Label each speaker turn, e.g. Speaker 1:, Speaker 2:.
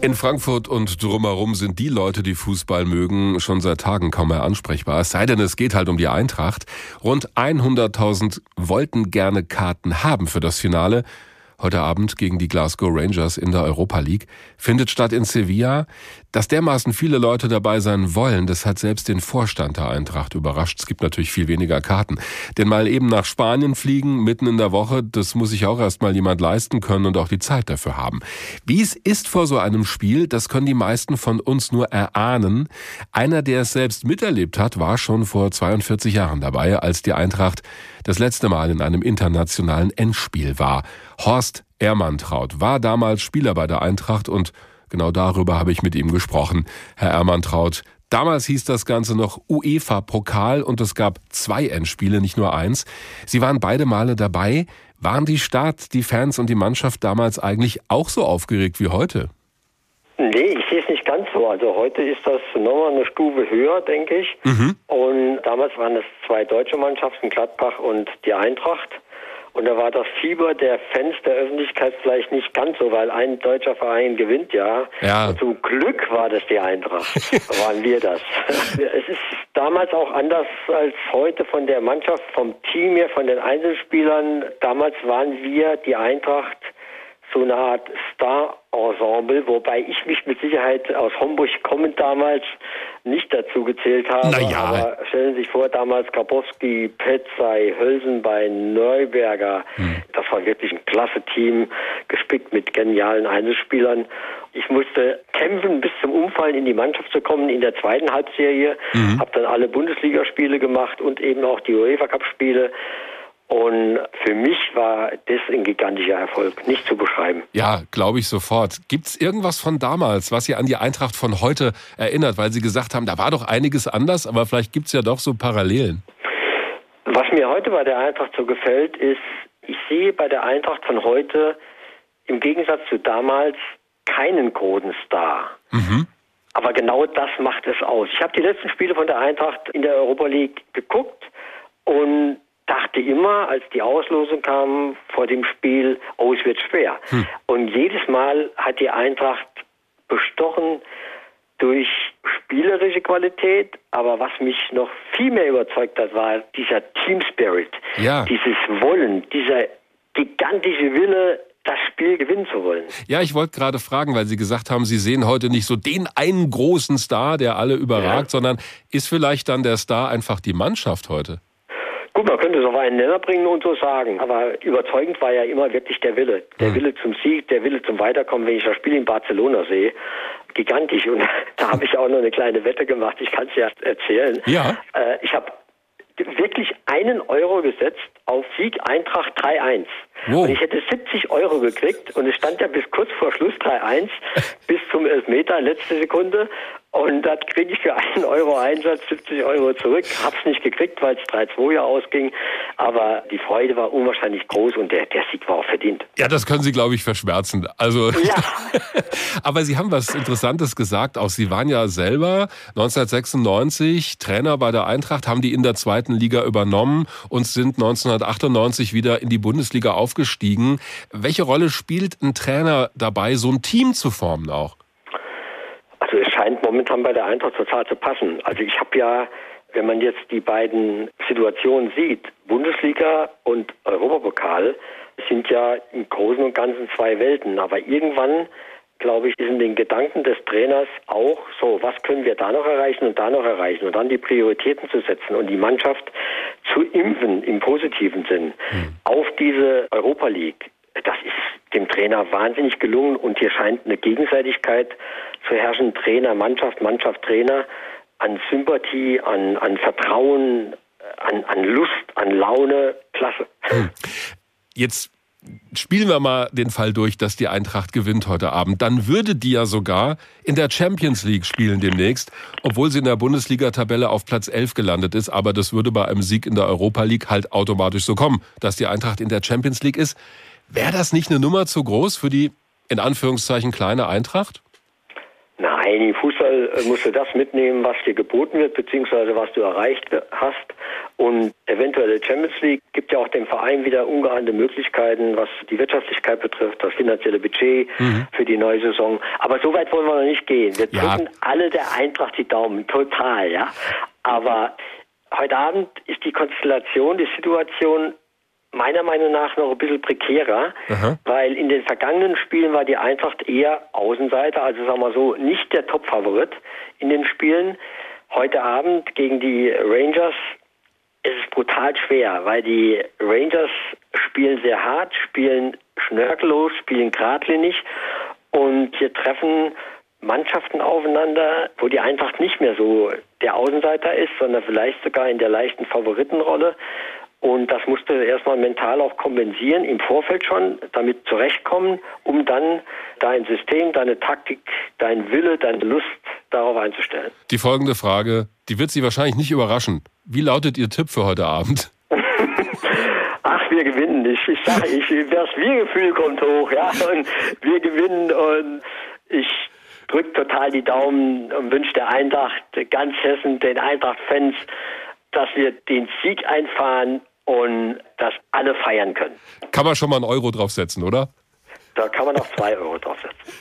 Speaker 1: In Frankfurt und drumherum sind die Leute, die Fußball mögen, schon seit Tagen kaum mehr ansprechbar. Es sei denn, es geht halt um die Eintracht. Rund 100.000 wollten gerne Karten haben für das Finale heute Abend gegen die Glasgow Rangers in der Europa League, findet statt in Sevilla. Dass dermaßen viele Leute dabei sein wollen, das hat selbst den Vorstand der Eintracht überrascht. Es gibt natürlich viel weniger Karten. Denn mal eben nach Spanien fliegen, mitten in der Woche, das muss sich auch erst mal jemand leisten können und auch die Zeit dafür haben. Wie es ist vor so einem Spiel, das können die meisten von uns nur erahnen. Einer, der es selbst miterlebt hat, war schon vor 42 Jahren dabei, als die Eintracht das letzte Mal in einem internationalen Endspiel war. Horst Ermantraut war damals Spieler bei der Eintracht und genau darüber habe ich mit ihm gesprochen. Herr Ermantraut, damals hieß das Ganze noch UEFA-Pokal und es gab zwei Endspiele, nicht nur eins. Sie waren beide Male dabei. Waren die Stadt, die Fans und die Mannschaft damals eigentlich auch so aufgeregt wie heute?
Speaker 2: Nee, ich sehe es nicht ganz so. Also heute ist das nochmal eine Stufe höher, denke ich. Mhm. Und damals waren es zwei deutsche Mannschaften, Gladbach und die Eintracht. Und da war das Fieber der Fans der Öffentlichkeit vielleicht nicht ganz so, weil ein deutscher Verein gewinnt ja. ja. Und zum Glück war das die Eintracht. waren wir das. es ist damals auch anders als heute von der Mannschaft, vom Team her, von den Einzelspielern. Damals waren wir die Eintracht so eine Art Star-Ensemble, wobei ich mich mit Sicherheit aus Homburg kommend damals nicht dazu gezählt habe.
Speaker 1: Naja.
Speaker 2: Aber stellen Sie sich vor, damals Kapowski, Petzai, Hölsenbein, Neuberger. Hm. Das war wirklich ein klasse Team, gespickt mit genialen Einzelspielern. Ich musste kämpfen, bis zum Umfallen in die Mannschaft zu kommen in der zweiten Halbserie. Mhm. Habe dann alle Bundesligaspiele gemacht und eben auch die UEFA Cup Spiele. Und für mich war das ein gigantischer Erfolg, nicht zu beschreiben.
Speaker 1: Ja, glaube ich sofort. Gibt es irgendwas von damals, was Sie an die Eintracht von heute erinnert? Weil Sie gesagt haben, da war doch einiges anders, aber vielleicht gibt es ja doch so Parallelen.
Speaker 2: Was mir heute bei der Eintracht so gefällt, ist, ich sehe bei der Eintracht von heute im Gegensatz zu damals keinen großen Star. Mhm. Aber genau das macht es aus. Ich habe die letzten Spiele von der Eintracht in der Europa League geguckt und dachte immer, als die Auslosung kam vor dem Spiel, oh, es wird schwer. Hm. Und jedes Mal hat die Eintracht bestochen durch spielerische Qualität, aber was mich noch viel mehr überzeugt hat, war dieser Team Spirit, ja. dieses Wollen, dieser gigantische Wille, das Spiel gewinnen zu wollen.
Speaker 1: Ja, ich wollte gerade fragen, weil Sie gesagt haben, Sie sehen heute nicht so den einen großen Star, der alle überragt, ja. sondern ist vielleicht dann der Star einfach die Mannschaft heute?
Speaker 2: Gut, man könnte es auf einen Nenner bringen und so sagen, aber überzeugend war ja immer wirklich der Wille. Der mhm. Wille zum Sieg, der Wille zum Weiterkommen, wenn ich das Spiel in Barcelona sehe. Gigantisch. Und da habe ich auch noch eine kleine Wette gemacht, ich kann es ja erzählen.
Speaker 1: Ja.
Speaker 2: Äh, ich habe wirklich einen Euro gesetzt auf Sieg Eintracht 3-1. Wow. Und ich hätte 70 Euro gekriegt und es stand ja bis kurz vor Schluss 3-1 bis zum Elfmeter, letzte Sekunde. Und das kriege ich für einen Euro Einsatz 70 Euro zurück. Hab's nicht gekriegt, weil es 3-2 ja ausging. Aber die Freude war unwahrscheinlich groß und der, der Sieg war auch verdient.
Speaker 1: Ja, das können Sie, glaube ich, verschmerzen. Also, ja. aber Sie haben was Interessantes gesagt. Auch Sie waren ja selber 1996 Trainer bei der Eintracht, haben die in der zweiten Liga übernommen und sind 1998 wieder in die Bundesliga aufgestiegen. Welche Rolle spielt ein Trainer dabei, so ein Team zu formen auch?
Speaker 2: Scheint momentan bei der Eintracht total zu passen. Also ich habe ja, wenn man jetzt die beiden Situationen sieht, Bundesliga und Europapokal, sind ja im Großen und Ganzen zwei Welten. Aber irgendwann, glaube ich, ist in den Gedanken des Trainers auch so, was können wir da noch erreichen und da noch erreichen und dann die Prioritäten zu setzen und die Mannschaft zu impfen im positiven Sinn mhm. auf diese Europa League. Das ist dem Trainer wahnsinnig gelungen und hier scheint eine Gegenseitigkeit zu herrschen, Trainer, Mannschaft, Mannschaft, Trainer, an Sympathie, an, an Vertrauen, an, an Lust, an Laune, klasse. Hm.
Speaker 1: Jetzt spielen wir mal den Fall durch, dass die Eintracht gewinnt heute Abend. Dann würde die ja sogar in der Champions League spielen demnächst, obwohl sie in der Bundesliga-Tabelle auf Platz 11 gelandet ist. Aber das würde bei einem Sieg in der Europa League halt automatisch so kommen, dass die Eintracht in der Champions League ist. Wäre das nicht eine Nummer zu groß für die in Anführungszeichen kleine Eintracht?
Speaker 2: Nein, im Fußball äh, musst du das mitnehmen, was dir geboten wird, beziehungsweise was du erreicht hast. Und eventuelle Champions League gibt ja auch dem Verein wieder ungeahnte Möglichkeiten, was die Wirtschaftlichkeit betrifft, das finanzielle Budget mhm. für die neue Saison. Aber so weit wollen wir noch nicht gehen. Wir drücken ja. alle der Eintracht die Daumen, total, ja. Aber heute Abend ist die Konstellation, die Situation meiner Meinung nach noch ein bisschen prekärer, Aha. weil in den vergangenen Spielen war die Eintracht eher Außenseiter, also sagen wir so, nicht der Top-Favorit in den Spielen. Heute Abend gegen die Rangers ist es brutal schwer, weil die Rangers spielen sehr hart, spielen schnörkellos, spielen geradlinig und hier treffen Mannschaften aufeinander, wo die Eintracht nicht mehr so der Außenseiter ist, sondern vielleicht sogar in der leichten Favoritenrolle. Und das musste erstmal mental auch kompensieren, im Vorfeld schon, damit zurechtkommen, um dann dein System, deine Taktik, dein Wille, deine Lust darauf einzustellen.
Speaker 1: Die folgende Frage, die wird Sie wahrscheinlich nicht überraschen. Wie lautet Ihr Tipp für heute Abend?
Speaker 2: Ach, wir gewinnen. Ich, ich sage, ich, das Wir-Gefühl kommt hoch, ja. Und wir gewinnen und ich drücke total die Daumen und wünsche der Eintracht, ganz Hessen, den Eintracht-Fans, dass wir den Sieg einfahren und das alle feiern können.
Speaker 1: Kann man schon mal einen Euro draufsetzen, oder?
Speaker 2: Da kann man noch zwei Euro draufsetzen.